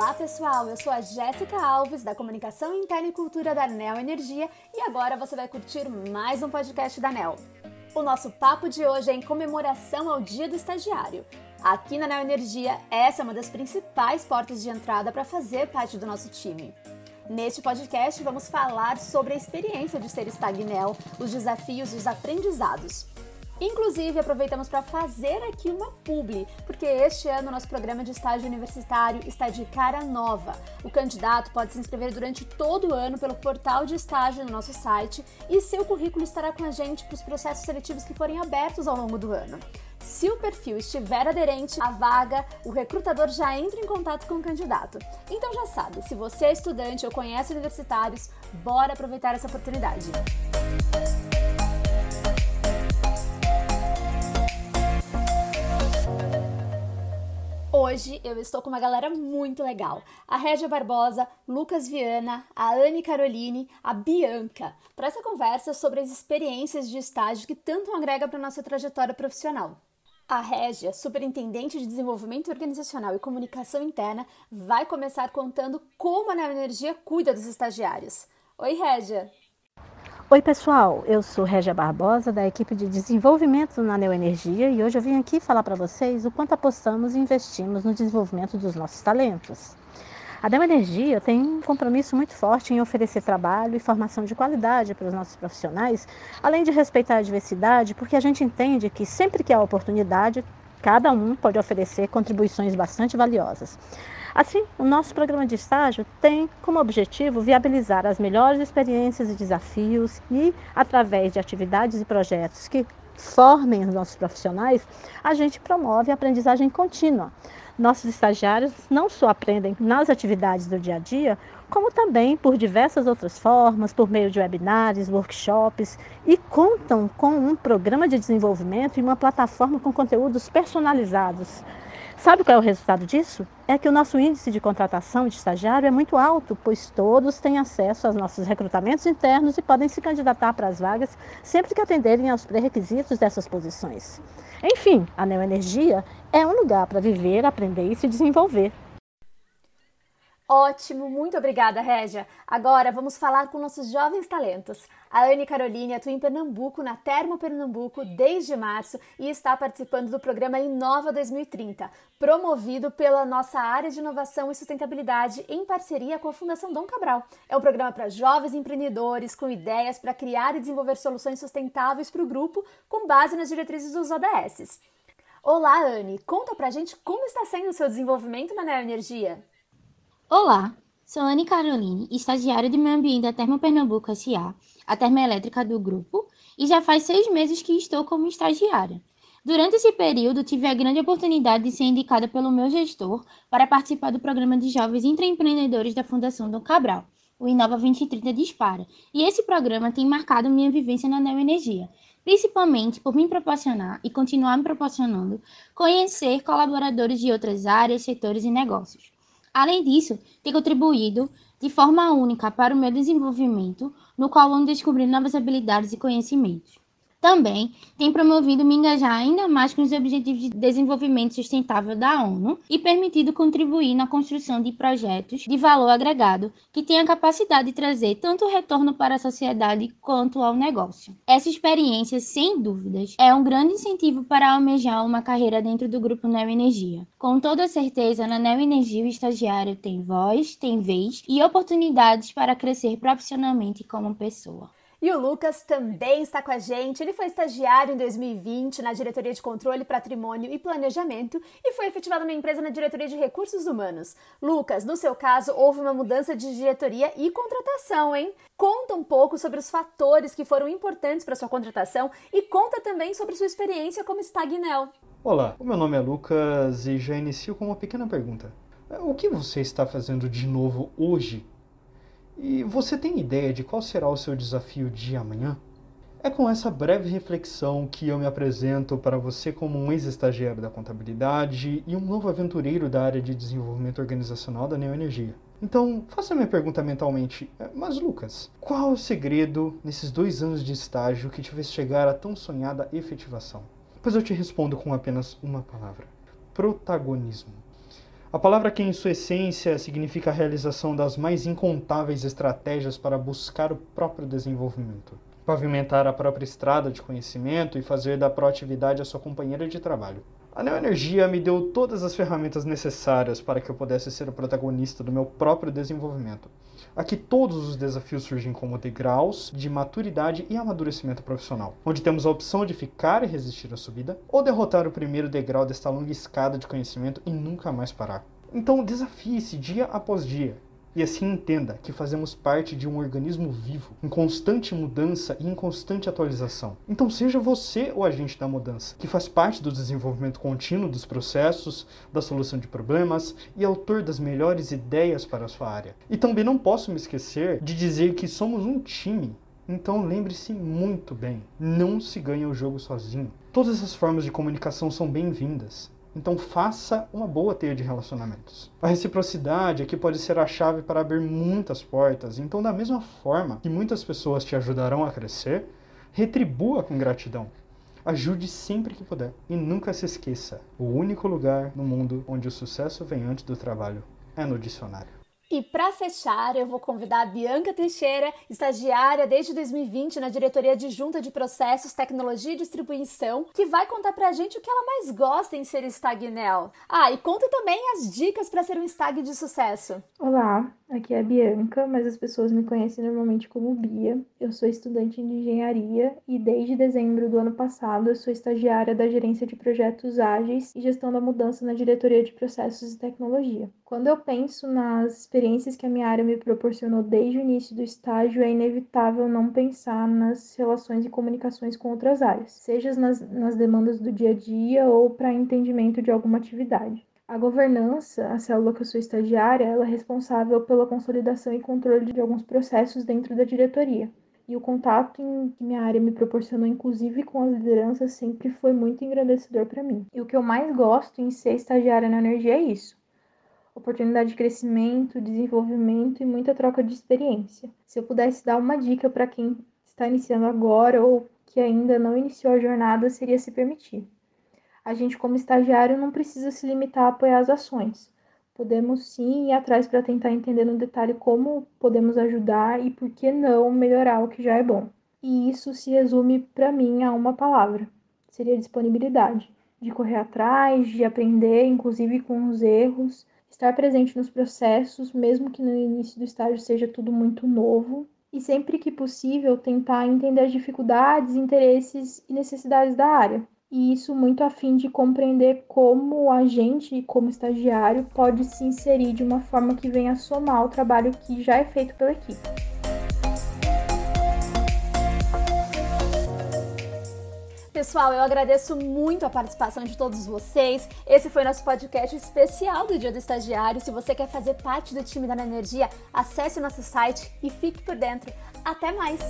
Olá pessoal, eu sou a Jéssica Alves da Comunicação Interna e Cultura da Neo Energia e agora você vai curtir mais um podcast da Neo. O nosso papo de hoje é em comemoração ao Dia do Estagiário. Aqui na Neo Energia, essa é uma das principais portas de entrada para fazer parte do nosso time. Neste podcast, vamos falar sobre a experiência de ser estagnel, os desafios e os aprendizados. Inclusive, aproveitamos para fazer aqui uma publi, porque este ano nosso programa de estágio universitário está de cara nova. O candidato pode se inscrever durante todo o ano pelo portal de estágio no nosso site e seu currículo estará com a gente para os processos seletivos que forem abertos ao longo do ano. Se o perfil estiver aderente à vaga, o recrutador já entra em contato com o candidato. Então já sabe, se você é estudante ou conhece universitários, bora aproveitar essa oportunidade. Hoje eu estou com uma galera muito legal. A Régia Barbosa, Lucas Viana, a Anne Caroline, a Bianca, para essa conversa sobre as experiências de estágio que tanto agrega para nossa trajetória profissional. A Régia, Superintendente de Desenvolvimento Organizacional e Comunicação Interna, vai começar contando como a Neo Energia cuida dos estagiários. Oi, Régia! Oi, pessoal. Eu sou Régia Barbosa, da equipe de desenvolvimento na Neoenergia, e hoje eu vim aqui falar para vocês o quanto apostamos e investimos no desenvolvimento dos nossos talentos. A Dema Energia tem um compromisso muito forte em oferecer trabalho e formação de qualidade para os nossos profissionais, além de respeitar a diversidade, porque a gente entende que sempre que há oportunidade, cada um pode oferecer contribuições bastante valiosas. Assim, o nosso programa de estágio tem como objetivo viabilizar as melhores experiências e desafios e, através de atividades e projetos que formem os nossos profissionais, a gente promove a aprendizagem contínua. Nossos estagiários não só aprendem nas atividades do dia a dia, como também por diversas outras formas, por meio de webinários, workshops e contam com um programa de desenvolvimento e uma plataforma com conteúdos personalizados Sabe qual é o resultado disso? É que o nosso índice de contratação de estagiário é muito alto, pois todos têm acesso aos nossos recrutamentos internos e podem se candidatar para as vagas sempre que atenderem aos pré-requisitos dessas posições. Enfim, a Neoenergia é um lugar para viver, aprender e se desenvolver. Ótimo, muito obrigada, Régia. Agora vamos falar com nossos jovens talentos. A Anne Caroline atua em Pernambuco, na Termo Pernambuco, desde março e está participando do programa Inova 2030, promovido pela nossa área de inovação e sustentabilidade em parceria com a Fundação Dom Cabral. É um programa para jovens empreendedores com ideias para criar e desenvolver soluções sustentáveis para o grupo com base nas diretrizes dos ODS. Olá, Anne, conta pra gente como está sendo o seu desenvolvimento na Neoenergia. Olá, sou Anne Caroline, estagiária de meio ambiente da Termo Pernambuco S.A., a termoelétrica do grupo, e já faz seis meses que estou como estagiária. Durante esse período, tive a grande oportunidade de ser indicada pelo meu gestor para participar do programa de jovens intraempreendedores da Fundação Dom Cabral, o Inova 2030 Dispara, e esse programa tem marcado minha vivência na Neoenergia, principalmente por me proporcionar e continuar me proporcionando conhecer colaboradores de outras áreas, setores e negócios. Além disso, tem contribuído de forma única para o meu desenvolvimento, no qual ando descobrindo novas habilidades e conhecimentos. Também tem promovido me engajar ainda mais com os Objetivos de Desenvolvimento Sustentável da ONU e permitido contribuir na construção de projetos de valor agregado que tenham a capacidade de trazer tanto retorno para a sociedade quanto ao negócio. Essa experiência, sem dúvidas, é um grande incentivo para almejar uma carreira dentro do grupo Neo Energia. Com toda certeza, na Neo Energia o estagiário tem voz, tem vez e oportunidades para crescer profissionalmente como pessoa. E o Lucas também está com a gente. Ele foi estagiário em 2020 na Diretoria de Controle, Patrimônio e Planejamento e foi efetivado na empresa na Diretoria de Recursos Humanos. Lucas, no seu caso, houve uma mudança de diretoria e contratação, hein? Conta um pouco sobre os fatores que foram importantes para sua contratação e conta também sobre sua experiência como Stagnel. Olá, o meu nome é Lucas e já inicio com uma pequena pergunta. O que você está fazendo de novo hoje e você tem ideia de qual será o seu desafio de amanhã? É com essa breve reflexão que eu me apresento para você como um ex-estagiário da contabilidade e um novo aventureiro da área de desenvolvimento organizacional da Neoenergia. Então, faça minha pergunta mentalmente. É, mas, Lucas, qual o segredo nesses dois anos de estágio que te fez chegar à tão sonhada efetivação? Pois eu te respondo com apenas uma palavra: protagonismo. A palavra que, em sua essência, significa a realização das mais incontáveis estratégias para buscar o próprio desenvolvimento, pavimentar a própria estrada de conhecimento e fazer da proatividade a sua companheira de trabalho. A Neoenergia me deu todas as ferramentas necessárias para que eu pudesse ser o protagonista do meu próprio desenvolvimento. Aqui todos os desafios surgem como degraus de maturidade e amadurecimento profissional, onde temos a opção de ficar e resistir à subida, ou derrotar o primeiro degrau desta longa escada de conhecimento e nunca mais parar. Então desafie-se dia após dia e assim entenda que fazemos parte de um organismo vivo, em constante mudança e em constante atualização. Então seja você o agente da mudança, que faz parte do desenvolvimento contínuo dos processos, da solução de problemas e autor das melhores ideias para a sua área. E também não posso me esquecer de dizer que somos um time então lembre-se muito bem: não se ganha o jogo sozinho. Todas as formas de comunicação são bem-vindas. Então faça uma boa teia de relacionamentos. A reciprocidade aqui pode ser a chave para abrir muitas portas. Então, da mesma forma que muitas pessoas te ajudarão a crescer, retribua com gratidão. Ajude sempre que puder. E nunca se esqueça: o único lugar no mundo onde o sucesso vem antes do trabalho é no dicionário. E para fechar, eu vou convidar a Bianca Teixeira, estagiária desde 2020 na Diretoria Adjunta de Processos, Tecnologia e Distribuição, que vai contar pra gente o que ela mais gosta em ser Stagnel. Ah, e conta também as dicas para ser um stag de sucesso. Olá, aqui é a Bianca, mas as pessoas me conhecem normalmente como Bia. Eu sou estudante de engenharia e desde dezembro do ano passado eu sou estagiária da Gerência de Projetos Ágeis e Gestão da Mudança na Diretoria de Processos e Tecnologia. Quando eu penso nas experiências que a minha área me proporcionou desde o início do estágio, é inevitável não pensar nas relações e comunicações com outras áreas, seja nas, nas demandas do dia a dia ou para entendimento de alguma atividade. A governança, a célula que eu sou estagiária, ela é responsável pela consolidação e controle de alguns processos dentro da diretoria. E o contato em que minha área me proporcionou, inclusive com as lideranças, sempre foi muito engrandecedor para mim. E o que eu mais gosto em ser estagiária na energia é isso oportunidade de crescimento, desenvolvimento e muita troca de experiência. Se eu pudesse dar uma dica para quem está iniciando agora ou que ainda não iniciou a jornada, seria se permitir. A gente, como estagiário, não precisa se limitar a apoiar as ações. Podemos sim ir atrás para tentar entender no detalhe como podemos ajudar e por que não melhorar o que já é bom. E isso se resume para mim a uma palavra: seria disponibilidade, de correr atrás, de aprender, inclusive com os erros, estar presente nos processos, mesmo que no início do estágio seja tudo muito novo, e sempre que possível tentar entender as dificuldades, interesses e necessidades da área. E isso muito a fim de compreender como a gente, como estagiário, pode se inserir de uma forma que venha somar o trabalho que já é feito pela equipe. Pessoal, eu agradeço muito a participação de todos vocês. Esse foi nosso podcast especial do Dia do Estagiário. Se você quer fazer parte do time da Energia, acesse o nosso site e fique por dentro. Até mais!